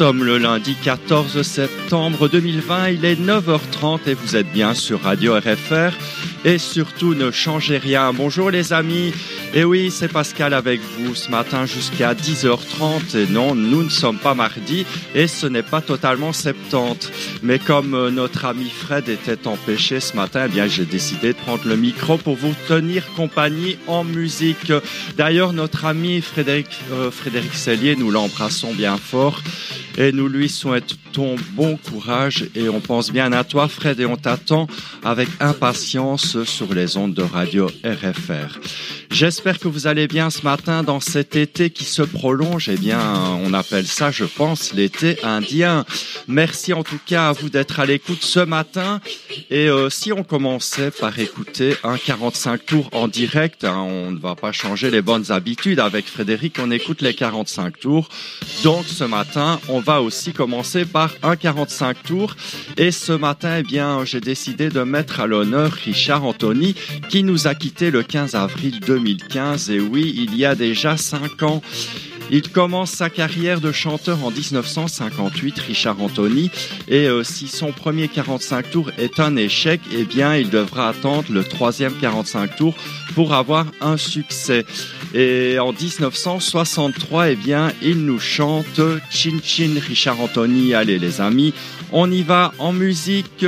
Nous sommes le lundi 14 septembre 2020, il est 9h30 et vous êtes bien sur Radio RFR. Et surtout, ne changez rien. Bonjour les amis. Et oui, c'est Pascal avec vous ce matin jusqu'à 10h30. Et non, nous ne sommes pas mardi et ce n'est pas totalement 70. Mais comme euh, notre ami Fred était empêché ce matin, eh bien, j'ai décidé de prendre le micro pour vous tenir compagnie en musique. D'ailleurs, notre ami Frédéric, euh, Frédéric Cellier, nous l'embrassons bien fort et nous lui souhaitons bon courage et on pense bien à toi Fred et on t'attend avec impatience sur les ondes de radio RFR. J'espère que vous allez bien ce matin dans cet été qui se prolonge. Eh bien, on appelle ça, je pense, l'été indien. Merci en tout cas à vous d'être à l'écoute ce matin. Et euh, si on commençait par écouter un 45 tours en direct, hein, on ne va pas changer les bonnes habitudes. Avec Frédéric, on écoute les 45 tours. Donc ce matin, on va aussi commencer par un 45 tours. Et ce matin, eh bien, j'ai décidé de mettre à l'honneur Richard Anthony qui nous a quitté le 15 avril 2015. Et oui, il y a déjà 5 ans. Il commence sa carrière de chanteur en 1958, Richard Anthony, et euh, si son premier 45 tours est un échec, eh bien, il devra attendre le troisième 45 tours pour avoir un succès. Et en 1963, eh bien, il nous chante Chin Chin Richard Anthony. Allez les amis, on y va en musique.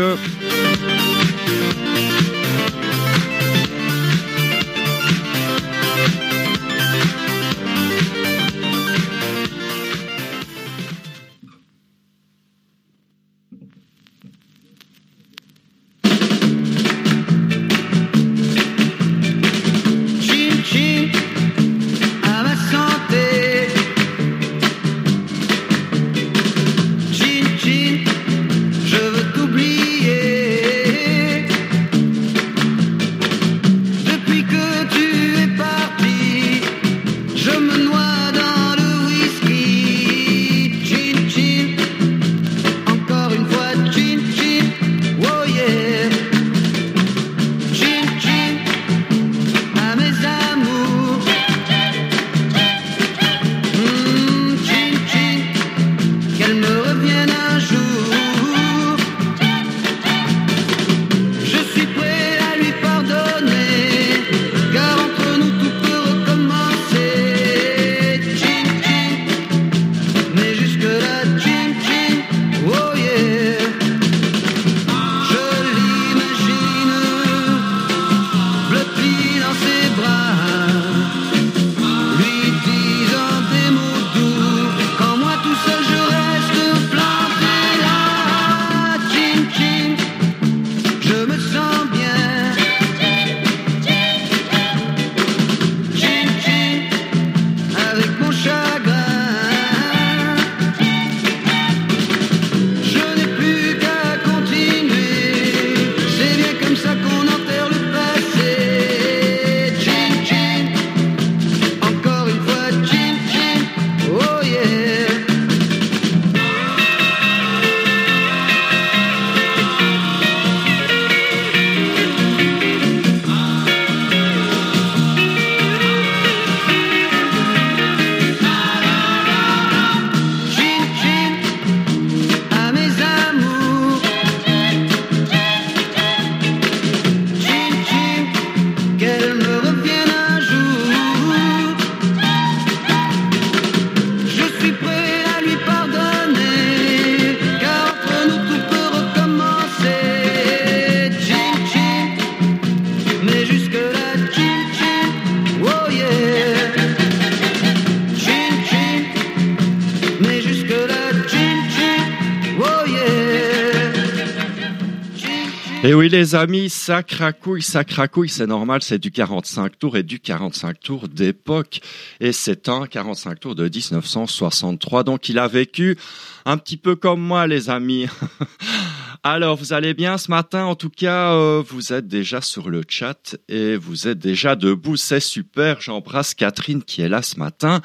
Les amis, ça cracouille, ça cracouille, c'est normal, c'est du 45 tours et du 45 tours d'époque. Et c'est un 45 tours de 1963. Donc, il a vécu un petit peu comme moi, les amis. Alors, vous allez bien ce matin? En tout cas, euh, vous êtes déjà sur le chat et vous êtes déjà debout. C'est super. J'embrasse Catherine qui est là ce matin,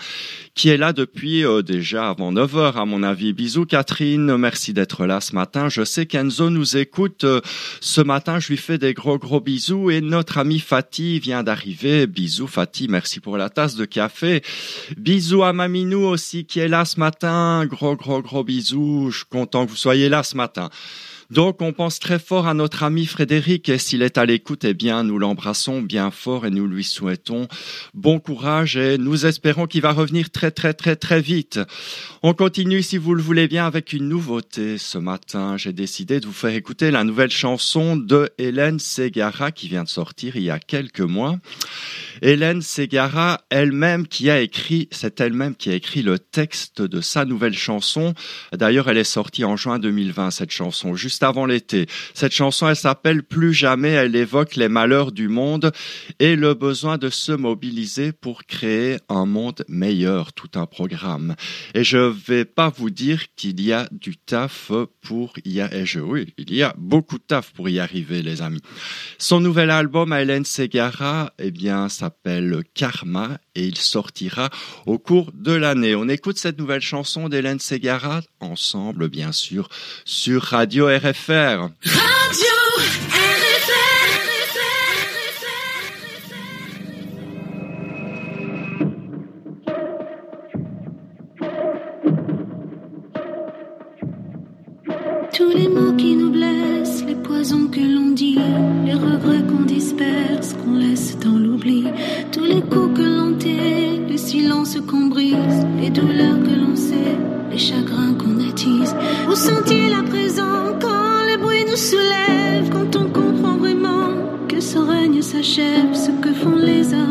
qui est là depuis euh, déjà avant 9 heures à mon avis. Bisous Catherine, merci d'être là ce matin. Je sais qu'Enzo nous écoute euh, ce matin. Je lui fais des gros gros bisous et notre ami Fatih vient d'arriver. Bisous Fatih, merci pour la tasse de café. Bisous à Maminou aussi qui est là ce matin. Gros gros gros bisous. Je suis content que vous soyez là ce matin. Donc on pense très fort à notre ami Frédéric et s'il est à l'écoute, eh bien nous l'embrassons bien fort et nous lui souhaitons bon courage et nous espérons qu'il va revenir très très très très vite. On continue si vous le voulez bien avec une nouveauté ce matin. J'ai décidé de vous faire écouter la nouvelle chanson de Hélène Segara qui vient de sortir il y a quelques mois. Hélène Segara elle-même qui a écrit, c'est elle-même qui a écrit le texte de sa nouvelle chanson. D'ailleurs, elle est sortie en juin 2020 cette chanson, avant l'été. Cette chanson, elle s'appelle Plus jamais, elle évoque les malheurs du monde et le besoin de se mobiliser pour créer un monde meilleur, tout un programme. Et je vais pas vous dire qu'il y a du taf pour y arriver. Oui, il y a beaucoup de taf pour y arriver, les amis. Son nouvel album Hélène Segara, eh bien, s'appelle Karma et il sortira au cours de l'année. On écoute cette nouvelle chanson d'Hélène Segara ensemble, bien sûr, sur Radio RFR. Radio Tous les mots qui nous blessent, les poisons que l'on dit, les regrets qu'on disperse, qu'on laisse dans l'oubli, tous les coups que l'on qu'on brise, les douleurs que l'on sait, les chagrins qu'on attise. Vous sentiez la présence quand les bruits nous soulèvent, quand on comprend vraiment que ce règne s'achève, ce que font les hommes,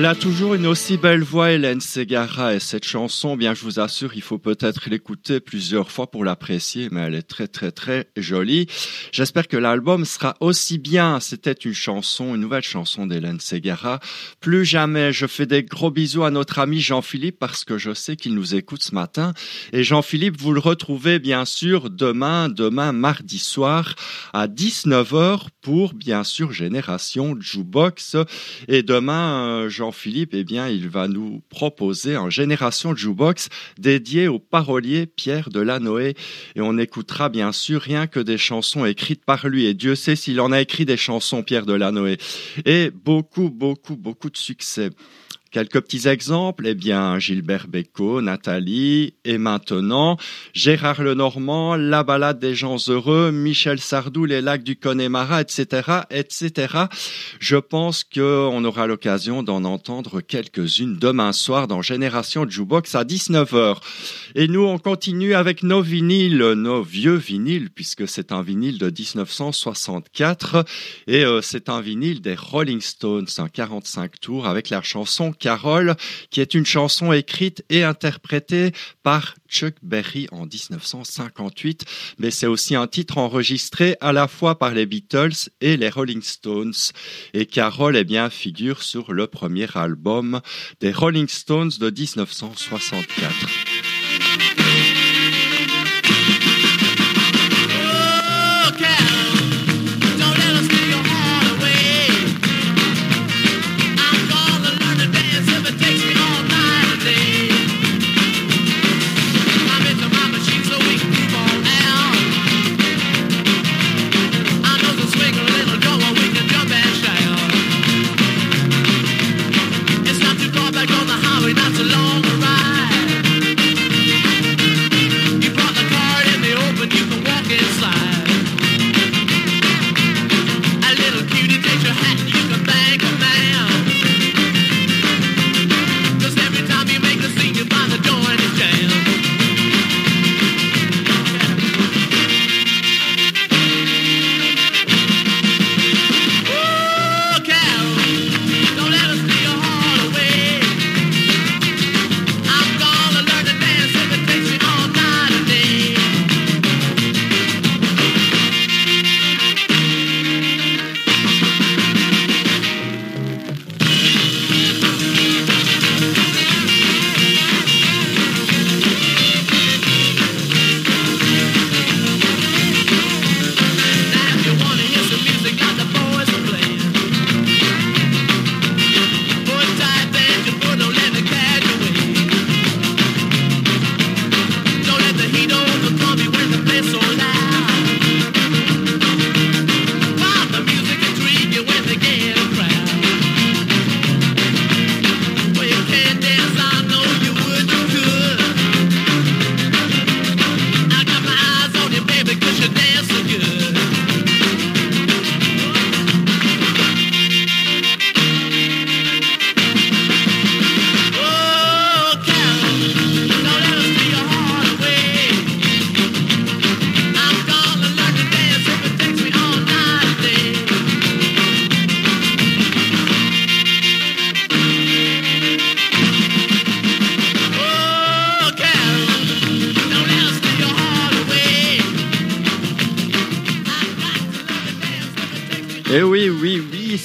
Elle a toujours une aussi belle voix, Hélène Segara, et cette chanson, bien, je vous assure, il faut peut-être l'écouter plusieurs fois pour l'apprécier, mais elle est très, très, très jolie. J'espère que l'album sera aussi bien. C'était une chanson, une nouvelle chanson d'Hélène Segara. Plus jamais, je fais des gros bisous à notre ami Jean-Philippe parce que je sais qu'il nous écoute ce matin. Et Jean-Philippe, vous le retrouvez, bien sûr, demain, demain, mardi soir, à 19h pour, bien sûr, Génération Jukebox. Et demain, euh, Jean-Philippe, eh bien, il va nous proposer un Génération Jukebox dédié au parolier Pierre Delanoë. Et on écoutera bien sûr rien que des chansons écrites par lui. Et Dieu sait s'il en a écrit des chansons, Pierre Delanoë. Et beaucoup, beaucoup, beaucoup de succès. Quelques petits exemples, eh bien, Gilbert Bécaud, Nathalie, et maintenant, Gérard Lenormand, La balade des gens heureux, Michel Sardou, Les lacs du Connemara, etc., etc. Je pense qu'on aura l'occasion d'en entendre quelques-unes demain soir dans Génération Jukebox à 19h. Et nous, on continue avec nos vinyles, nos vieux vinyles, puisque c'est un vinyle de 1964, et euh, c'est un vinyle des Rolling Stones, un 45 tours, avec la chanson Carole, qui est une chanson écrite et interprétée par Chuck Berry en 1958, mais c'est aussi un titre enregistré à la fois par les Beatles et les Rolling Stones. Et Carole, eh bien, figure sur le premier album des Rolling Stones de 1964.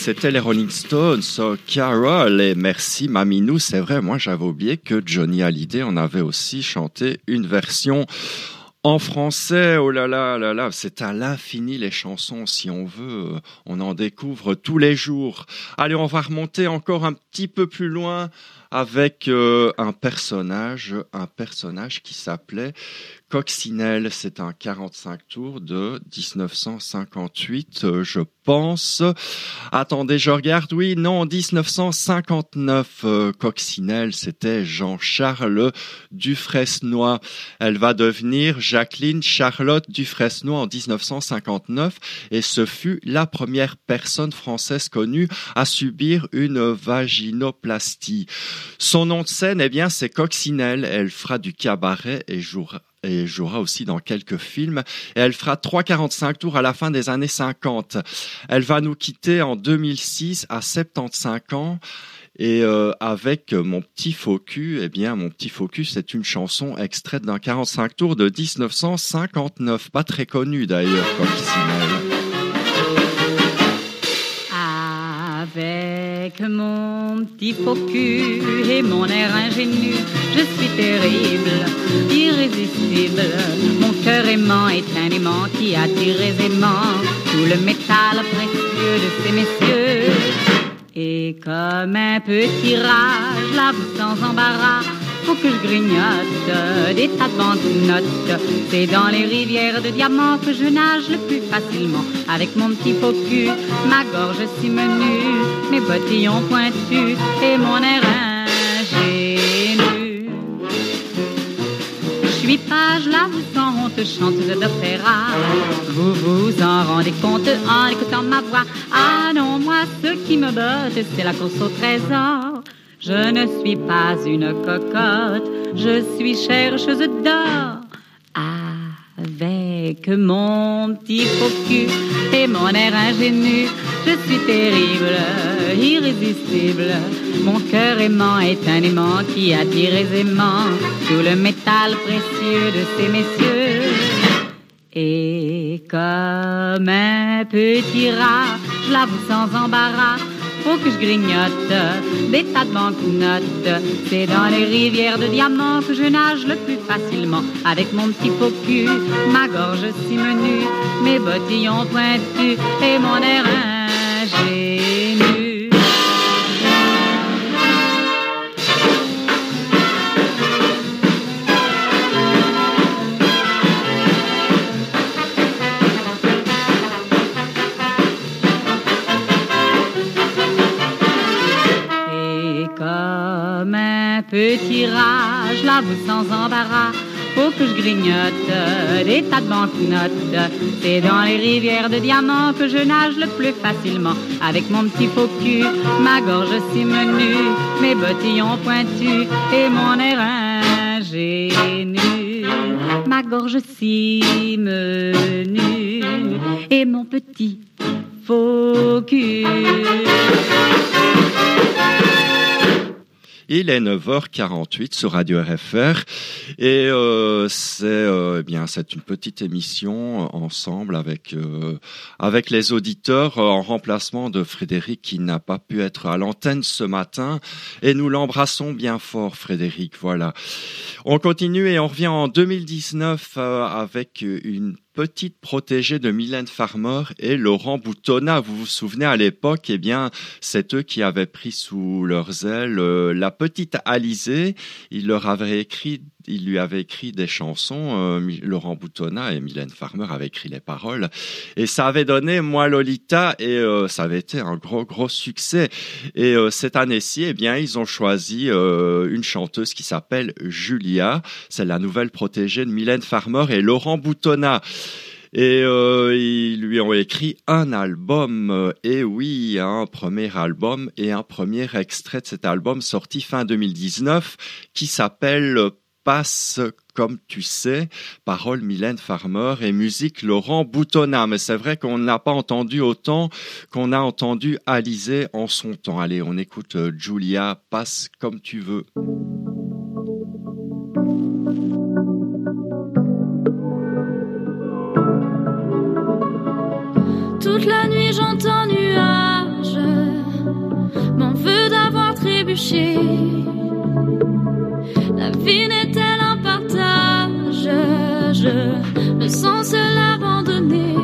C'était les Rolling Stones, so Carol, et merci Maminou, c'est vrai, moi j'avais oublié que Johnny Hallyday en avait aussi chanté une version en français, oh là là, là là, c'est à l'infini les chansons, si on veut, on en découvre tous les jours. Allez, on va remonter encore un petit peu plus loin avec euh, un personnage, un personnage qui s'appelait Coccinelle, c'est un 45 tours de 1958, euh, je pense. Attendez, je regarde. Oui, non, 1959. Euh, Coccinelle, c'était Jean-Charles Dufresnoy. Elle va devenir Jacqueline Charlotte Dufresnoy en 1959 et ce fut la première personne française connue à subir une vaginoplastie. Son nom de scène, eh bien, c'est Coccinelle. Elle fera du cabaret et jouera et jouera aussi dans quelques films. Et elle fera 3,45 tours à la fin des années 50. Elle va nous quitter en 2006 à 75 ans. Et euh, avec mon petit focus, eh bien, mon petit focus, c'est une chanson extraite d'un 45 tours de 1959, pas très connu d'ailleurs, comme Avec mon petit focus et mon air ingénu, je suis terrible, irrésistible. Mon cœur aimant est un aimant qui attire aisément tout le métal précieux de ces messieurs. Et comme un petit rage, la sans embarras, faut que je grignote des tas de banquenotes. C'est dans les rivières de diamants que je nage le plus facilement. Avec mon petit faux cul, ma gorge si menue, mes bottillons pointus et mon air ingénu. Je suis page là, vous sans honte, chanteuse d'opéra. Vous vous en rendez compte en écoutant ma voix. Ah non, moi, ce qui me botte, c'est la course au trésor. Je ne suis pas une cocotte, je suis chercheuse d'or. Avec mon petit faux et mon air ingénu, je suis terrible, irrésistible. Mon cœur aimant est un aimant qui attire aisément tout le métal précieux de ces messieurs. Et comme un petit rat, je l'avoue sans embarras, faut que je grignote des tas de banquenotes. C'est dans les rivières de diamants que je nage le plus facilement. Avec mon petit faux ma gorge si menue, mes bottillons pointus et mon air ingénu. Petit rage, l'avoue sans embarras. Faut que je grignote des tas de banquenotes. C'est dans les rivières de diamants que je nage le plus facilement. Avec mon petit faux cul, ma gorge si menue, mes bottillons pointus et mon air ingénu. Ma gorge si menue et mon petit faux cul. Il est 9h48 sur Radio RFR et euh, c'est euh, eh bien c'est une petite émission ensemble avec euh, avec les auditeurs en remplacement de Frédéric qui n'a pas pu être à l'antenne ce matin et nous l'embrassons bien fort Frédéric voilà. On continue et on revient en 2019 avec une petite protégée de Mylène Farmer et Laurent Boutonnat. Vous vous souvenez à l'époque, eh bien, c'est eux qui avaient pris sous leurs ailes euh, la petite Alizée. Il leur avait écrit il lui avait écrit des chansons, euh, Laurent Boutonnat et Mylène Farmer avaient écrit les paroles, et ça avait donné Moi Lolita, et euh, ça avait été un gros gros succès. Et euh, cette année-ci, eh bien, ils ont choisi une chanteuse qui s'appelle Julia, c'est la nouvelle protégée de Mylène Farmer et Laurent Boutonnat. Et ils lui ont écrit un album, et oui, un premier album et un premier extrait de cet album sorti fin 2019 qui s'appelle passe comme tu sais, parole Mylène Farmer et musique Laurent Boutonnat. Mais c'est vrai qu'on n'a pas entendu autant qu'on a entendu Alizé en son temps. Allez, on écoute euh, Julia, passe comme tu veux. La vie n'est-elle un partage? Je me sens seul abandonné.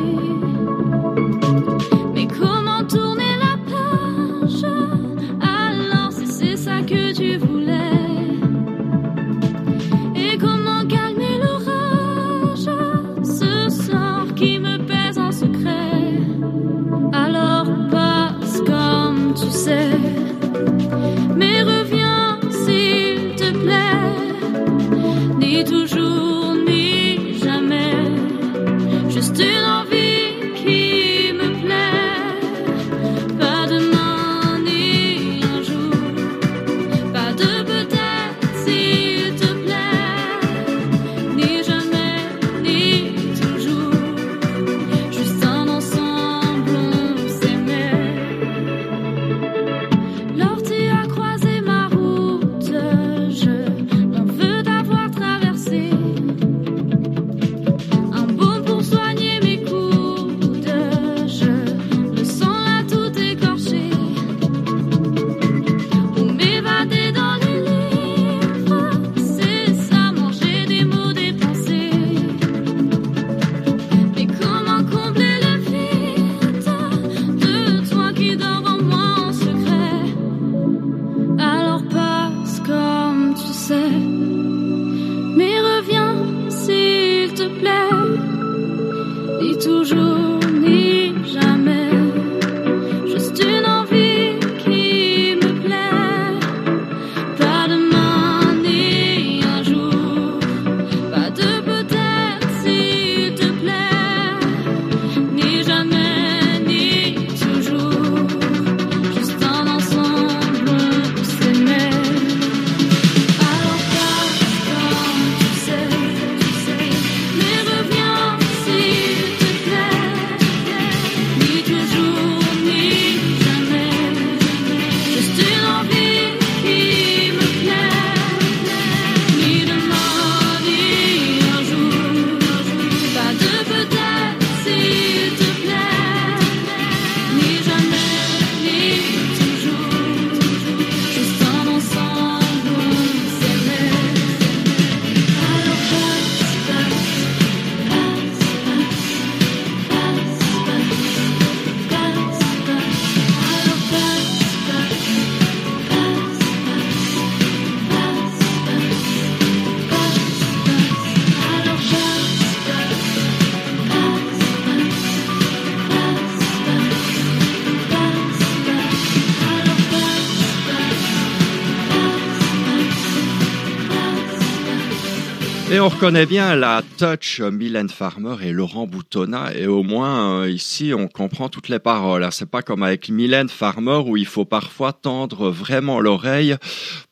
On reconnaît bien la touch Mylène Farmer et Laurent Boutonnat. Et au moins, euh, ici, on comprend toutes les paroles. Hein. C'est pas comme avec Mylène Farmer où il faut parfois tendre vraiment l'oreille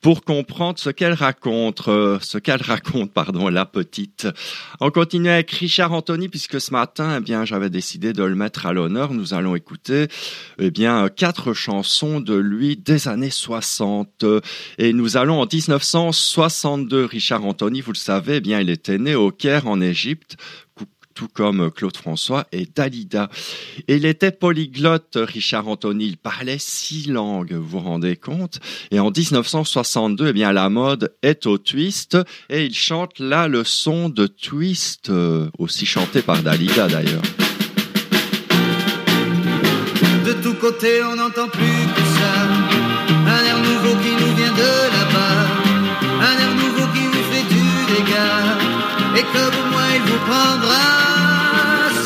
pour comprendre ce qu'elle raconte, euh, ce qu'elle raconte, pardon, la petite. On continue avec Richard Anthony puisque ce matin, eh bien, j'avais décidé de le mettre à l'honneur. Nous allons écouter, eh bien, quatre chansons de lui des années 60. Et nous allons en 1962. Richard Anthony, vous le savez, eh bien, il était né au Caire en Égypte tout comme Claude François et Dalida. Il était polyglotte, Richard Anthony. Il parlait six langues, vous vous rendez compte Et en 1962, eh bien, la mode est au twist et il chante la leçon de twist, euh, aussi chantée par Dalida d'ailleurs.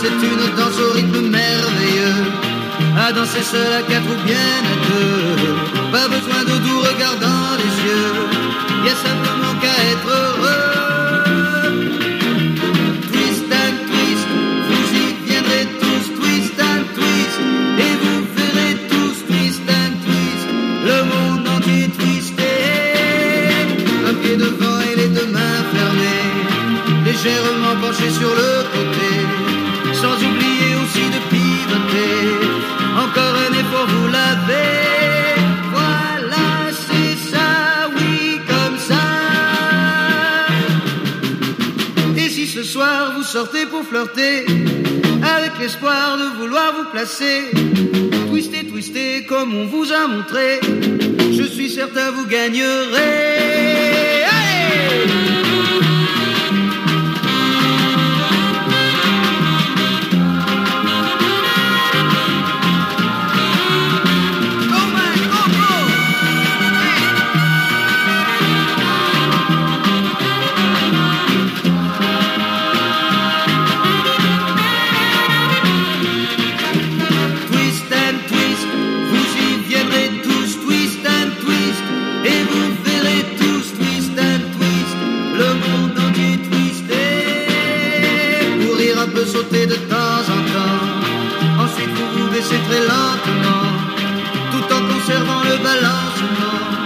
C'est une danse au rythme merveilleux, à danser seul à quatre ou bien à deux. Pas besoin de doux regard dans les yeux, y a simplement qu'à être heureux. Twist and twist, vous y viendrez tous, twist and twist, et vous verrez tous. Twist and twist, le monde entier twisté, un pied devant et les deux mains fermées. Légèrement sur le côté, sans oublier aussi de pivoter. Encore un effort, vous l'avez. Voilà, c'est ça, oui, comme ça. Et si ce soir vous sortez pour flirter, avec l'espoir de vouloir vous placer, twister, twister comme on vous a montré, je suis certain vous gagnerez. Baissez très lentement, tout en conservant le balancement.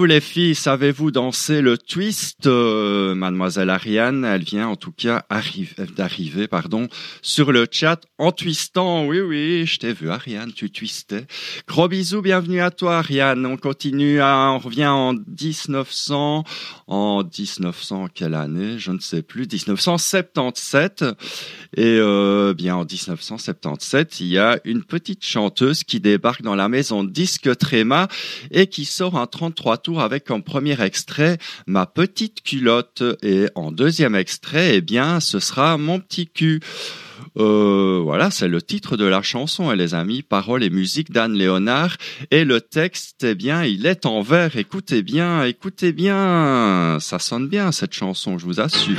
Vous les filles, savez-vous danser le twist euh, Mademoiselle Ariane, elle vient en tout cas d'arriver pardon, sur le chat en twistant. Oui, oui, je t'ai vu Ariane, tu twistais. Gros bisous, bienvenue à toi Ariane. On continue, à, on revient en 1900, en 1900 quelle année? Je ne sais plus, 1977. Et euh, bien en 1977, il y a une petite chanteuse qui débarque dans la maison disque Tréma et qui sort un 33 tours avec comme premier extrait Ma petite culotte et en deuxième extrait, eh bien, ce sera Mon petit cul. Euh, voilà, c'est le titre de la chanson, et les amis, paroles et musique d'Anne Léonard. Et le texte, eh bien, il est en vers. Écoutez bien, écoutez bien. Ça sonne bien, cette chanson, je vous assure.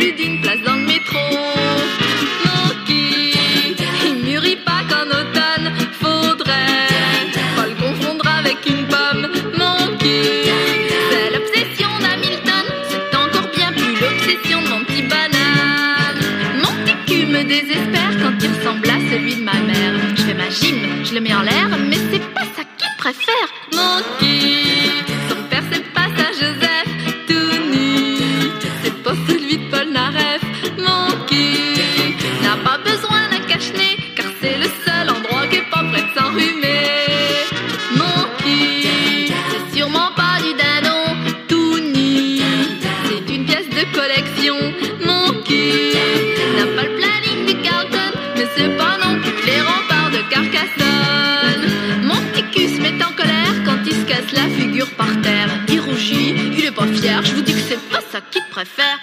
Plus d'une place dans le métro. Moki, il mûrit pas qu'en automne. Faudrait pas le confondre avec une pomme. Moki, c'est l'obsession d'Hamilton. C'est encore bien plus l'obsession de mon petit banane. Mon petit cul me désespère quand il ressemble à celui de ma mère. Je fais ma gym, je le mets en l'air, mais c'est pas ça qu'il préfère. Ça qui te préfère,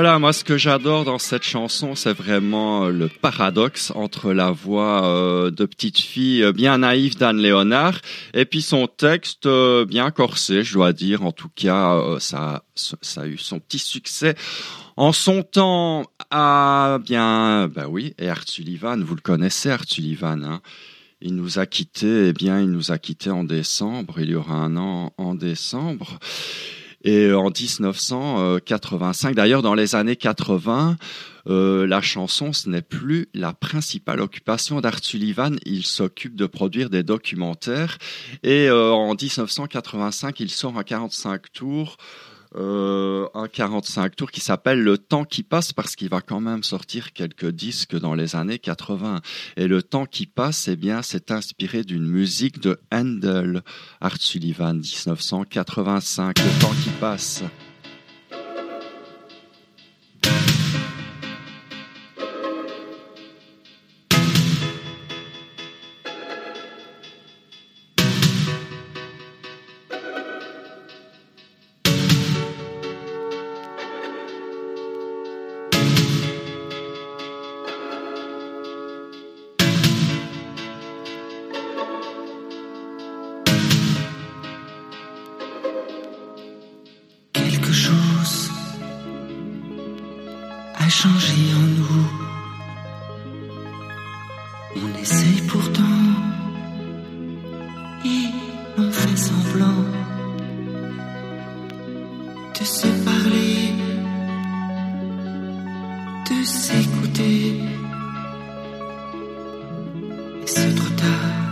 Voilà, moi ce que j'adore dans cette chanson, c'est vraiment euh, le paradoxe entre la voix euh, de petite fille euh, bien naïve d'Anne Léonard et puis son texte bien corsé, je dois dire. En tout cas, ça, ça a eu son petit succès. En son temps, ah bien, bah oui, et Art Sullivan, vous le connaissez, Art Sullivan, hein il nous a quittés, eh bien, il nous a quittés en décembre, il y aura un an en décembre. Et en 1985, d'ailleurs dans les années 80, euh, la chanson, ce n'est plus la principale occupation d'Art Sullivan. Il s'occupe de produire des documentaires. Et euh, en 1985, il sort un 45 tours. Euh, un 45 tours qui s'appelle Le temps qui passe parce qu'il va quand même sortir quelques disques dans les années 80. Et Le temps qui passe, eh bien, c'est inspiré d'une musique de Handel, Art Sullivan, 1985. Le temps qui passe. C'est trop tard,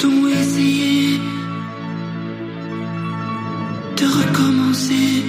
Peut-on essayer de recommencer?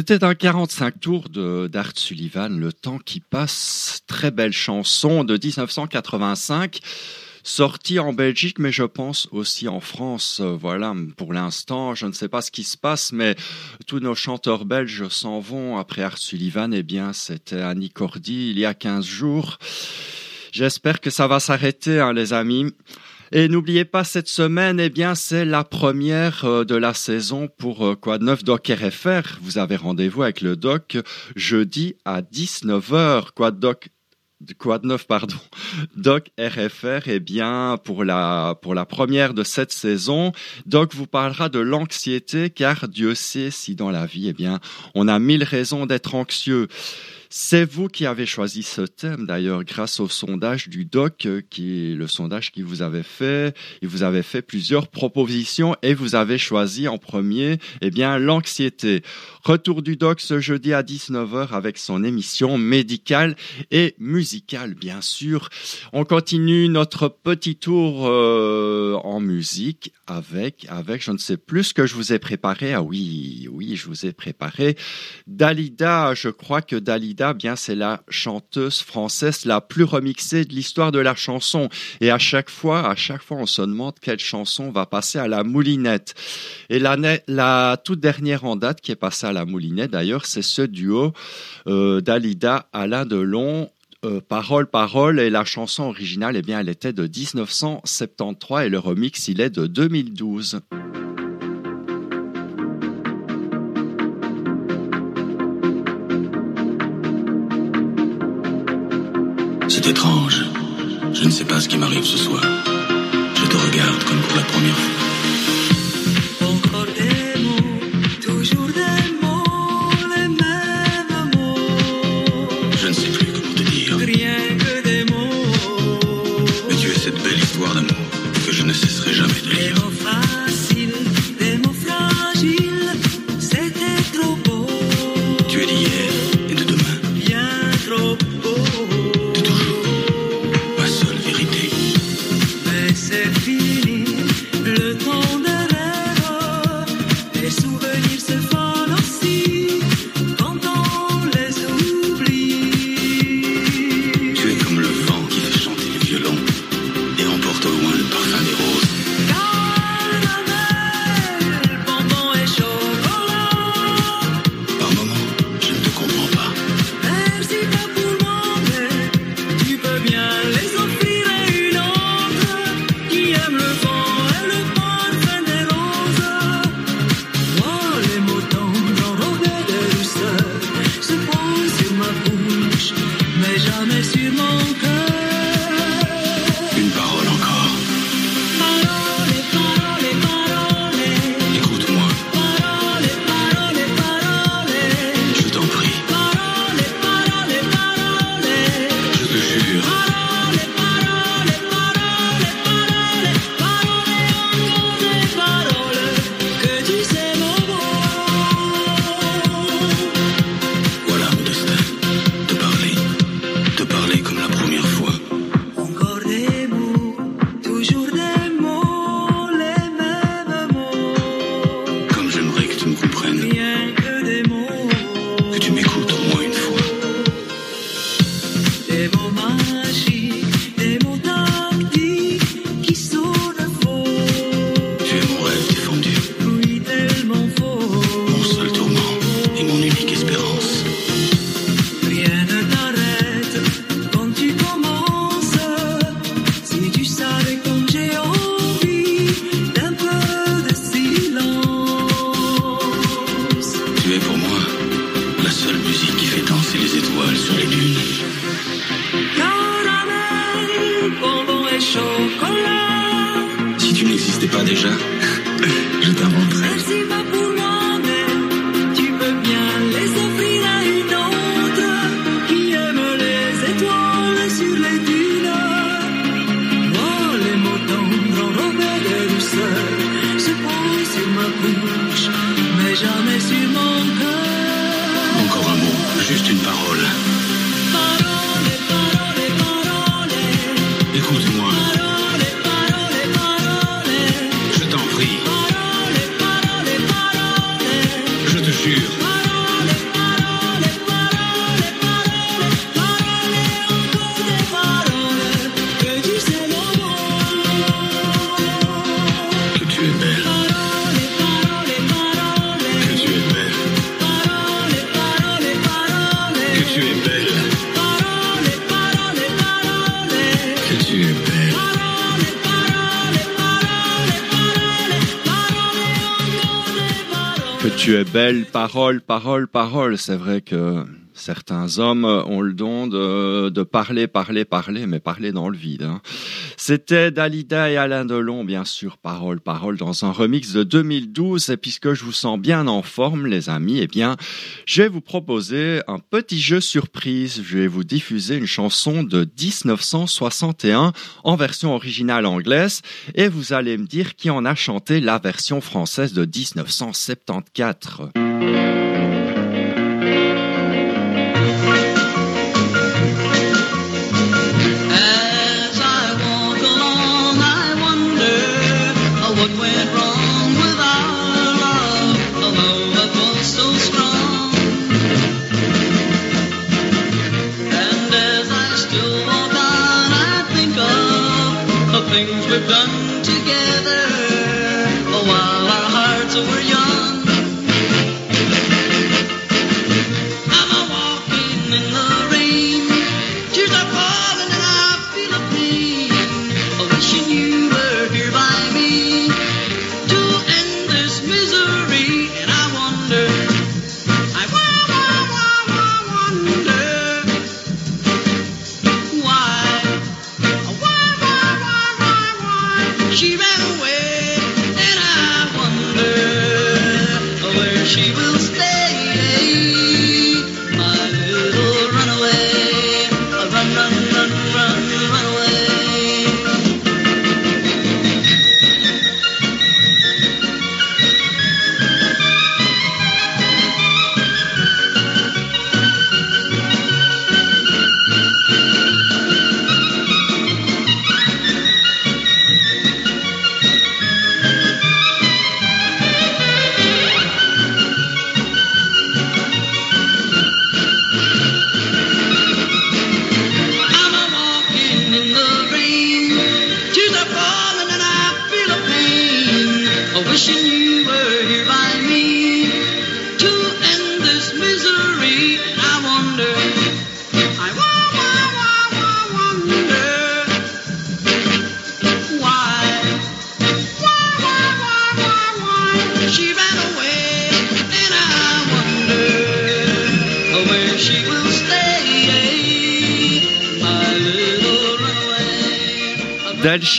C'était un 45 tours d'Art Sullivan, Le temps qui passe, très belle chanson de 1985 sortie en Belgique, mais je pense aussi en France. Voilà, pour l'instant, je ne sais pas ce qui se passe, mais tous nos chanteurs belges s'en vont après Art Sullivan. Eh bien, c'était Annie Cordy il y a 15 jours. J'espère que ça va s'arrêter, hein, les amis. Et n'oubliez pas, cette semaine, eh bien, c'est la première euh, de la saison pour euh, Quoi de neuf Doc RFR. Vous avez rendez-vous avec le Doc jeudi à 19h. Quoi de Doc de neuf, pardon? Doc RFR, eh bien, pour la, pour la première de cette saison, Doc vous parlera de l'anxiété, car Dieu sait si dans la vie, eh bien, on a mille raisons d'être anxieux. C'est vous qui avez choisi ce thème d'ailleurs grâce au sondage du doc euh, qui est le sondage qui vous avait fait. Il vous avait fait plusieurs propositions et vous avez choisi en premier eh bien l'anxiété. Retour du doc ce jeudi à 19h avec son émission médicale et musicale bien sûr. On continue notre petit tour euh, en musique avec avec je ne sais plus ce que je vous ai préparé. Ah oui, oui, je vous ai préparé Dalida, je crois que Dalida bien c'est la chanteuse française la plus remixée de l'histoire de la chanson. Et à chaque fois, à chaque fois, on se demande quelle chanson va passer à la moulinette. Et la, toute dernière en date qui est passée à la moulinette, d'ailleurs, c'est ce duo euh, d'Alida Alain Delon. Euh, parole, parole, et la chanson originale, eh bien, elle était de 1973 et le remix, il est de 2012. C'est étrange. Je ne sais pas ce qui m'arrive ce soir. Je te regarde comme pour la première fois. Tu es belle, parole, parole, parole. C'est vrai que certains hommes ont le don de, de parler, parler, parler, mais parler dans le vide. hein. C'était Dalida et Alain Delon, bien sûr, parole, parole, dans un remix de 2012. Et puisque je vous sens bien en forme, les amis, eh bien, je vais vous proposer un petit jeu surprise. Je vais vous diffuser une chanson de 1961 en version originale anglaise et vous allez me dire qui en a chanté la version française de 1974. We've done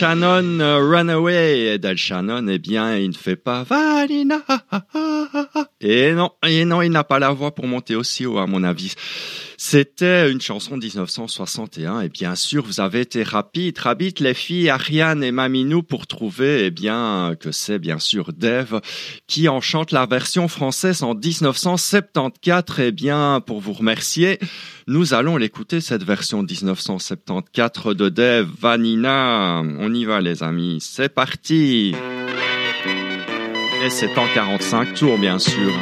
Shannon euh, Runaway. Et Del Shannon, eh bien, il ne fait pas Valina. Et non, et non, il n'a pas la voix pour monter aussi haut, à mon avis. C'était une chanson de 1961 et bien sûr vous avez été rapide, rapide les filles Ariane et Maminou pour trouver eh bien que c'est bien sûr Dave qui en chante la version française en 1974 et bien pour vous remercier nous allons l'écouter cette version 1974 de Dave Vanina. On y va les amis, c'est parti. Et c'est en 45 tours bien sûr.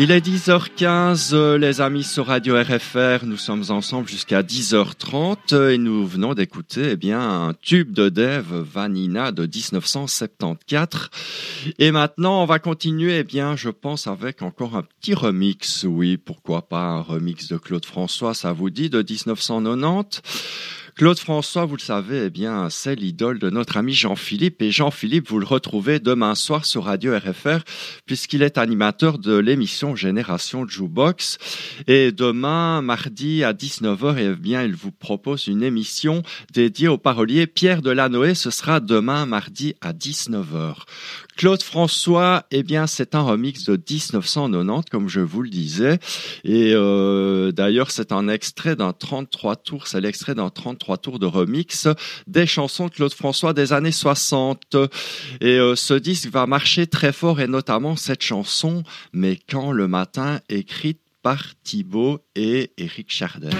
Il est 10h15, euh, les amis sur Radio RFR. Nous sommes ensemble jusqu'à 10h30 euh, et nous venons d'écouter eh bien un tube de Dave Vanina de 1974. Et maintenant, on va continuer, eh bien, je pense, avec encore un petit remix. Oui, pourquoi pas un remix de Claude François, ça vous dit, de 1990. Claude François, vous le savez, eh bien, c'est l'idole de notre ami Jean-Philippe. Et Jean-Philippe, vous le retrouvez demain soir sur Radio RFR, puisqu'il est animateur de l'émission Génération Jukebox. Et demain, mardi à 19h, eh bien, il vous propose une émission dédiée au parolier Pierre Delanoë. Ce sera demain, mardi à 19h. Claude François, eh bien, c'est un remix de 1990, comme je vous le disais. Et euh, d'ailleurs, c'est un extrait d'un 33 tours, c'est l'extrait d'un 33 tours de remix des chansons de Claude François des années 60. Et euh, ce disque va marcher très fort, et notamment cette chanson, Mais quand le matin, écrite par Thibaut et Éric Chardin.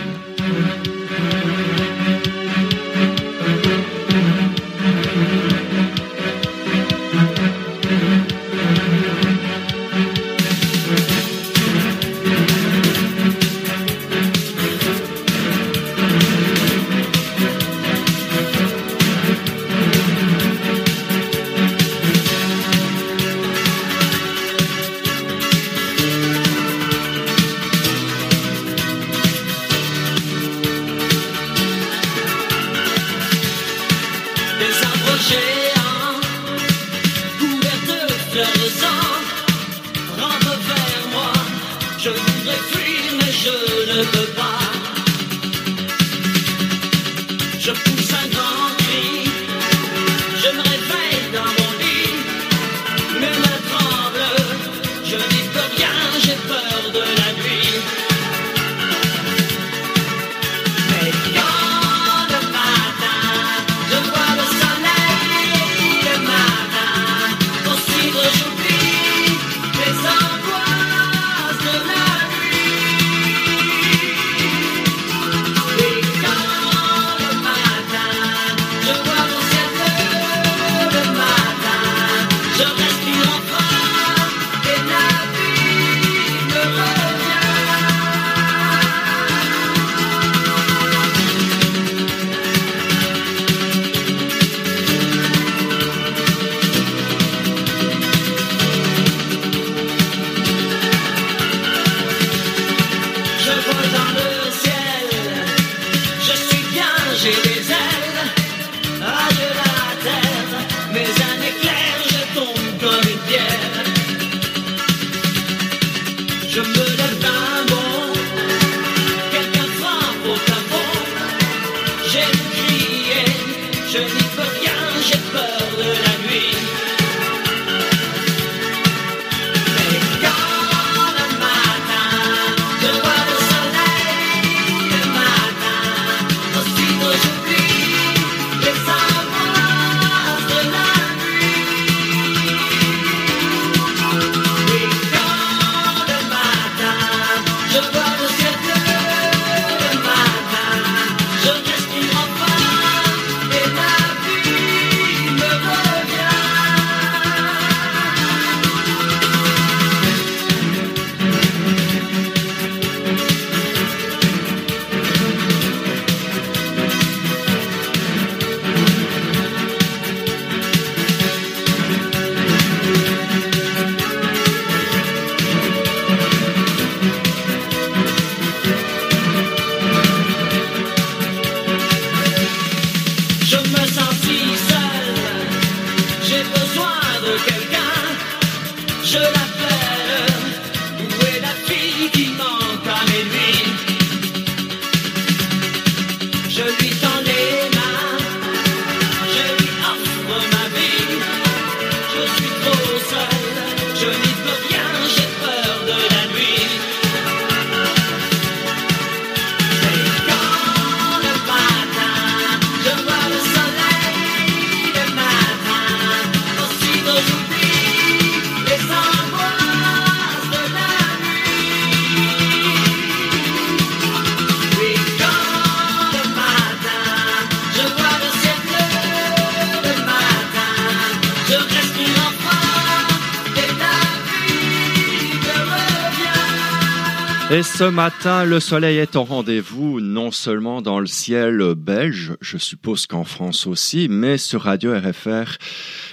Ce matin, le soleil est au rendez-vous, non seulement dans le ciel belge, je suppose qu'en France aussi, mais sur Radio RFR.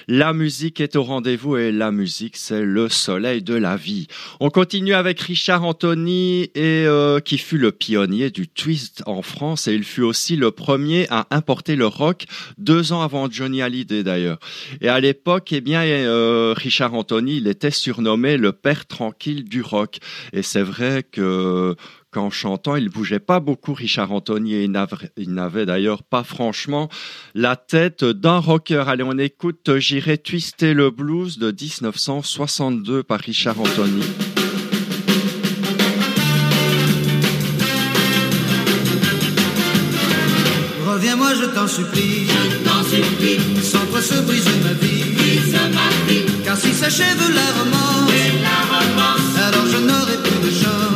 La musique est au rendez-vous et la musique, c'est le soleil de la vie. On continue avec Richard Anthony et euh, qui fut le pionnier du twist en France et il fut aussi le premier à importer le rock deux ans avant Johnny Hallyday d'ailleurs. Et à l'époque, eh bien, euh, Richard Anthony, il était surnommé le père tranquille du rock. Et c'est vrai que qu'en chantant, il bougeait pas beaucoup, Richard Anthony, et il n'avait- il n'avait d'ailleurs pas franchement la tête d'un rocker. Allez, on écoute J'irai twister le blues de 1962 par Richard Anthony. Reviens-moi, je t'en supplie. Sans toi se brise ma vie. Car si s'achève la romance, alors je n'aurai plus de chance.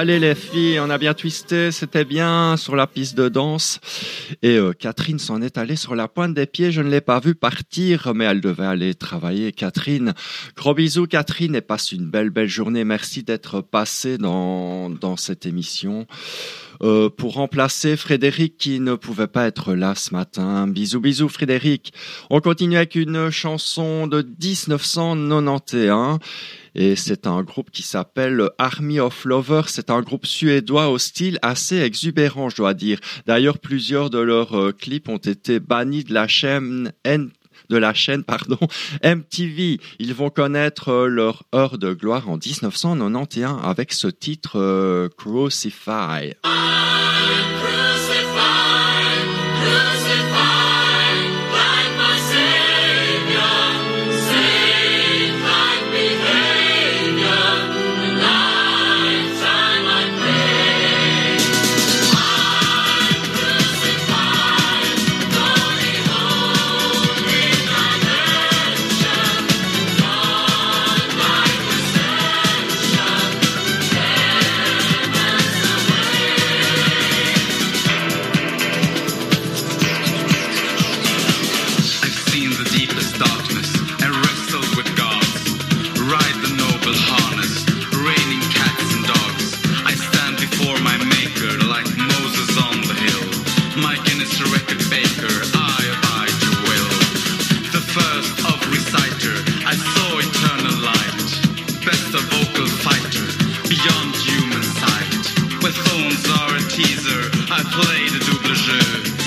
Allez les filles, on a bien twisté, c'était bien sur la piste de danse. Et euh, Catherine s'en est allée sur la pointe des pieds, je ne l'ai pas vue partir, mais elle devait aller travailler. Catherine, gros bisous Catherine et passe une belle belle journée. Merci d'être passée dans, dans cette émission. Euh, pour remplacer Frédéric qui ne pouvait pas être là ce matin. Bisous bisous Frédéric. On continue avec une chanson de 1991 et c'est un groupe qui s'appelle Army of Lovers. C'est un groupe suédois au style assez exubérant, je dois dire. D'ailleurs, plusieurs de leurs euh, clips ont été bannis de la chaîne N de la chaîne pardon MTV. Ils vont connaître euh, leur heure de gloire en 1991 avec ce titre euh, Crucify. Crucify którzy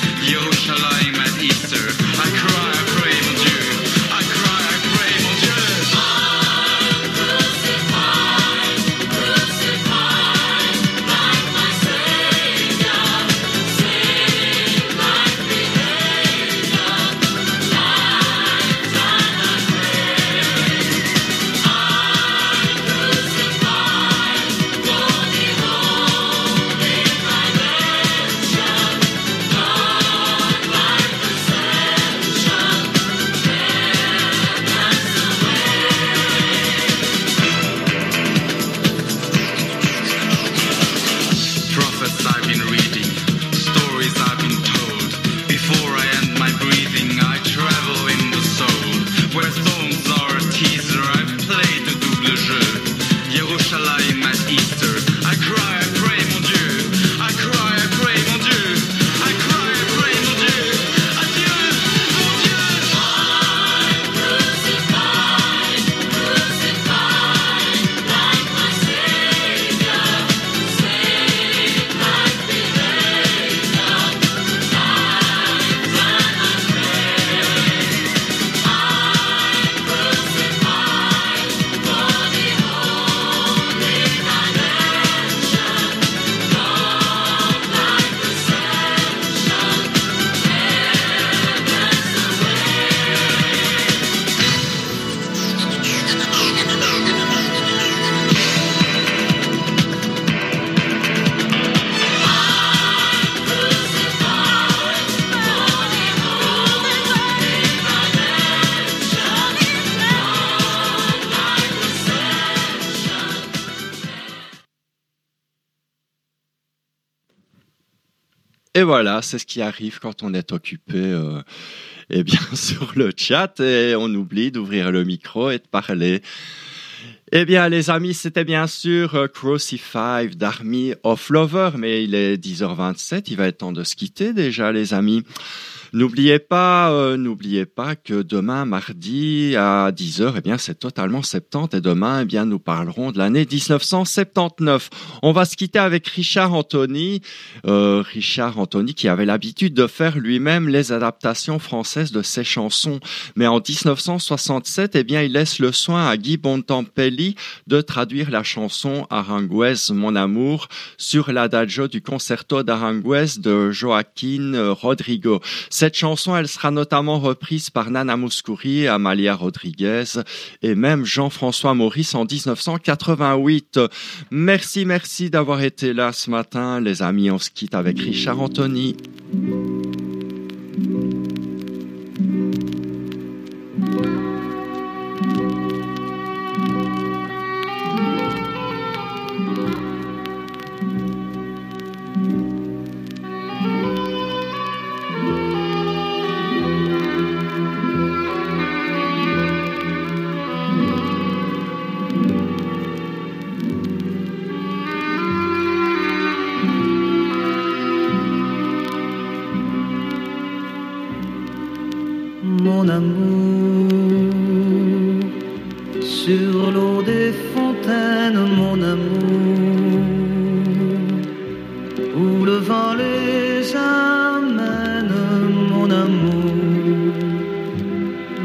Et voilà, c'est ce qui arrive quand on est occupé euh, eh bien, sur le chat et on oublie d'ouvrir le micro et de parler. Eh bien, les amis, c'était bien sûr euh, Crucify d'Army of Lover, mais il est 10h27, il va être temps de se quitter déjà, les amis. N'oubliez pas, euh, n'oubliez pas que demain, mardi, à 10h, eh bien, c'est totalement 70 et demain, eh bien, nous parlerons de l'année 1979. On va se quitter avec Richard Anthony, euh, Richard Anthony qui avait l'habitude de faire lui-même les adaptations françaises de ses chansons. Mais en 1967, eh bien, il laisse le soin à Guy Bontempi de traduire la chanson Aranguez, mon amour, sur l'adagio du concerto d'Aranguez de Joaquin Rodrigo. Cette chanson, elle sera notamment reprise par Nana Mouskouri, Amalia Rodriguez et même Jean-François Maurice en 1988. Merci, merci d'avoir été là ce matin. Les amis, on se quitte avec Richard Anthony.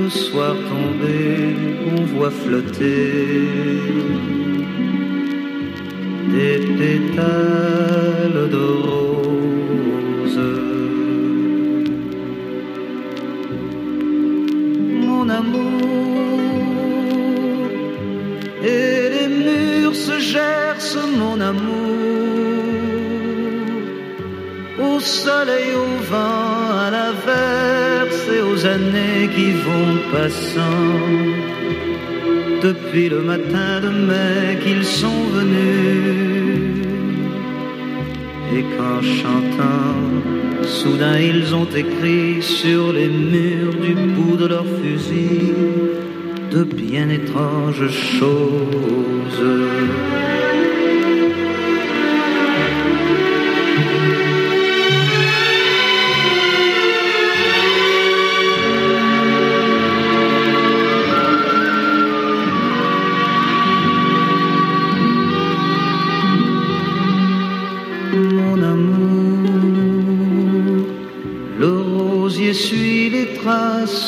Soir tombé, on voit flotter des pétales de rose. mon amour. Et les murs se gercent, mon amour. Au soleil, au vent, à l'averse et années qui vont passant. Depuis le matin de mai qu'ils sont venus. Et qu'en chantant, soudain ils ont écrit sur les murs du bout de leur fusil de bien étranges choses.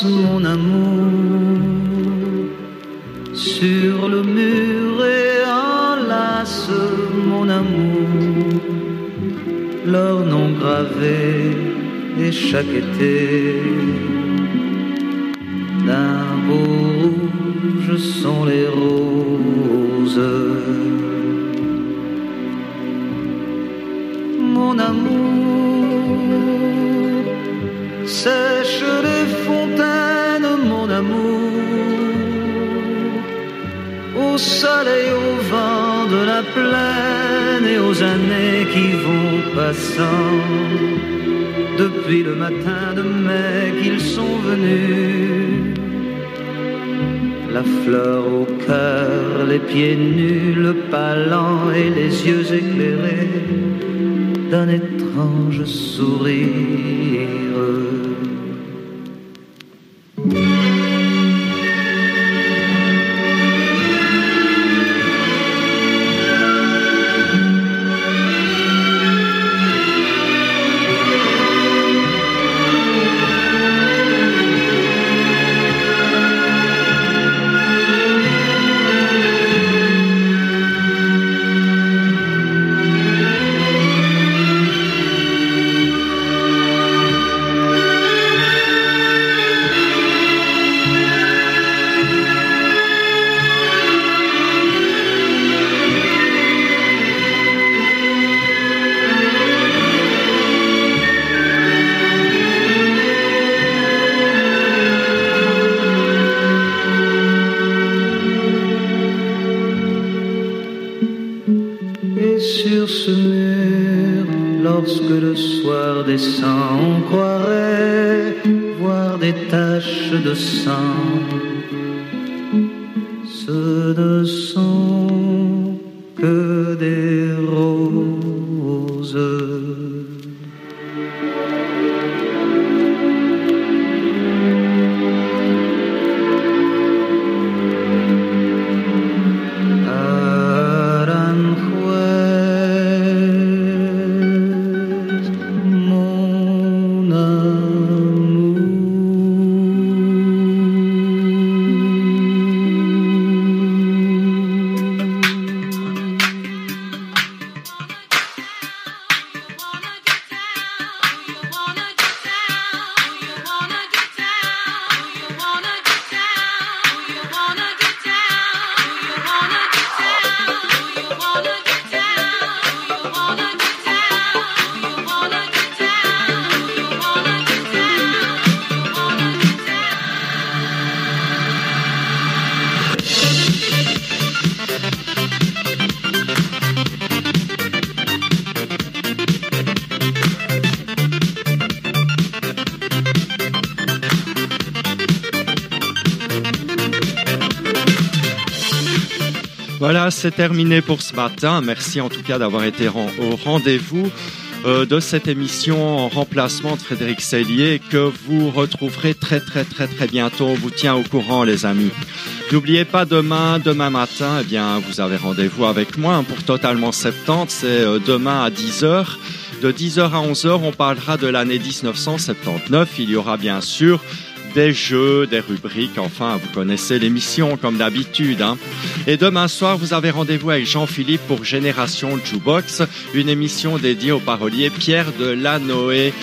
Mon amour. Sur le mur et enlace, mon amour. Leur nom gravé et chaque été pieds nus, le pas lent et les yeux éclairés Voilà, c'est terminé pour ce matin. Merci en tout cas d'avoir été au rendez-vous euh, de cette émission en remplacement de Frédéric Sellier que vous retrouverez très très très très bientôt. On vous tient au courant les amis. N'oubliez pas demain, demain matin, eh bien vous avez rendez-vous avec moi hein, pour Totalement 70. C'est euh, demain à 10h. De 10h à 11h, on parlera de l'année 1979. Il y aura bien sûr des jeux, des rubriques, enfin, vous connaissez l'émission comme d'habitude. Hein. Et demain soir, vous avez rendez-vous avec Jean-Philippe pour Génération Jukebox, une émission dédiée au parolier Pierre de Lanoé.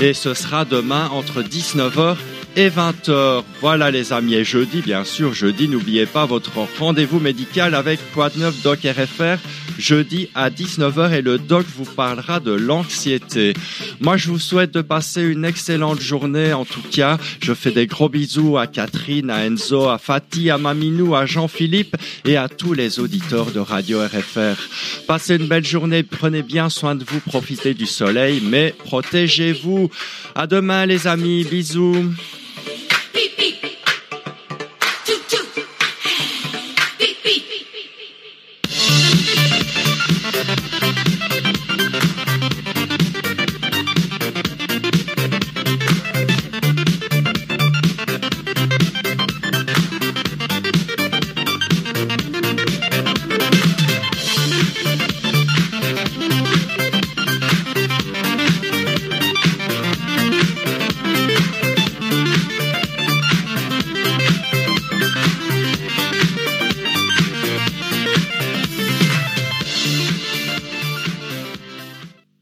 Et ce sera demain entre 19h et 20h. Voilà les amis, et jeudi, bien sûr, jeudi, n'oubliez pas votre rendez-vous médical avec de neuf Doc RFR, jeudi à 19h, et le doc vous parlera de l'anxiété. Moi, je vous souhaite de passer une excellente journée, en tout cas. Je fais des gros bisous à Catherine, à Enzo, à Fatih, à Maminou, à Jean-Philippe et à tous les auditeurs de Radio RFR. Passez une belle journée, prenez bien soin de vous, profitez du soleil, mais protégez-vous. À demain, les amis, bisous.